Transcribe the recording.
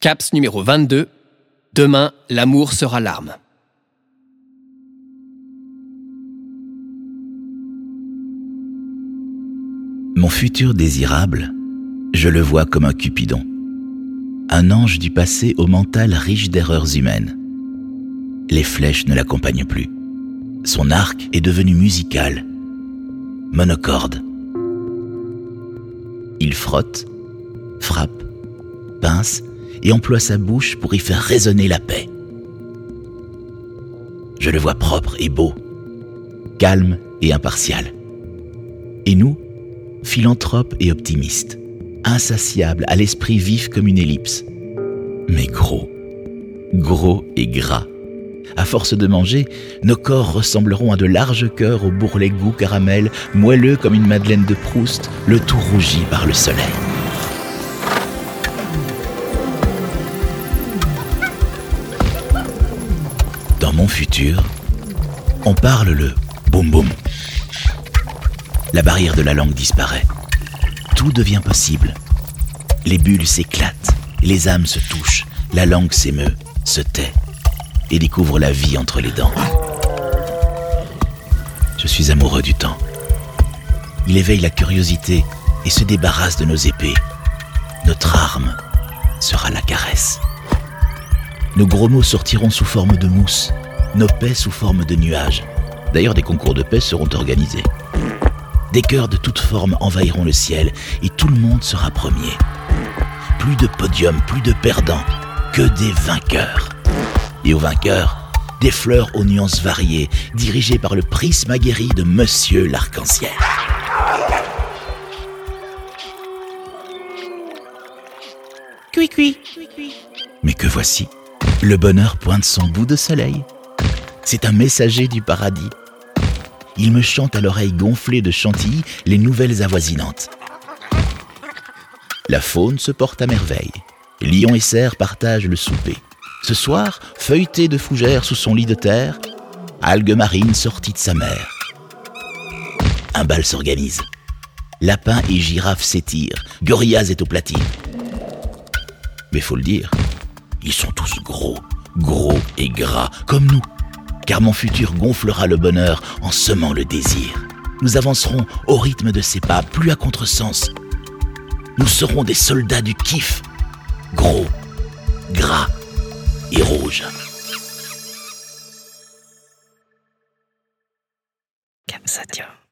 Caps numéro 22. Demain, l'amour sera l'arme. Mon futur désirable, je le vois comme un Cupidon. Un ange du passé au mental riche d'erreurs humaines. Les flèches ne l'accompagnent plus. Son arc est devenu musical, monocorde. Il frotte, frappe, pince et emploie sa bouche pour y faire résonner la paix. Je le vois propre et beau, calme et impartial. Et nous, philanthropes et optimistes, insatiables à l'esprit vif comme une ellipse, mais gros, gros et gras. À force de manger, nos corps ressembleront à de larges cœurs au bourrelet goût caramel, moelleux comme une madeleine de Proust, le tout rougi par le soleil. Futur, on parle le boum boum. La barrière de la langue disparaît. Tout devient possible. Les bulles s'éclatent, les âmes se touchent, la langue s'émeut, se tait et découvre la vie entre les dents. Je suis amoureux du temps. Il éveille la curiosité et se débarrasse de nos épées. Notre arme sera la caresse. Nos gros mots sortiront sous forme de mousse, nos paix sous forme de nuages. D'ailleurs, des concours de paix seront organisés. Des cœurs de toutes formes envahiront le ciel et tout le monde sera premier. Plus de podiums, plus de perdants, que des vainqueurs. Et aux vainqueurs, des fleurs aux nuances variées, dirigées par le prisme aguerri de Monsieur l'Arc-en-Ciel. Cui cui. Mais que voici, le bonheur pointe son bout de soleil. C'est un messager du paradis. Il me chante à l'oreille gonflée de chantilly les nouvelles avoisinantes. La faune se porte à merveille. Lion et cerf partagent le souper. Ce soir, feuilleté de fougères sous son lit de terre, algue marine sortie de sa mère. Un bal s'organise. Lapins et girafes s'étirent, gorillas est au platine. Mais faut le dire, ils sont tous gros, gros et gras, comme nous. Car mon futur gonflera le bonheur en semant le désir. Nous avancerons au rythme de ses pas, plus à contresens. Nous serons des soldats du kiff, gros, gras et Sadia.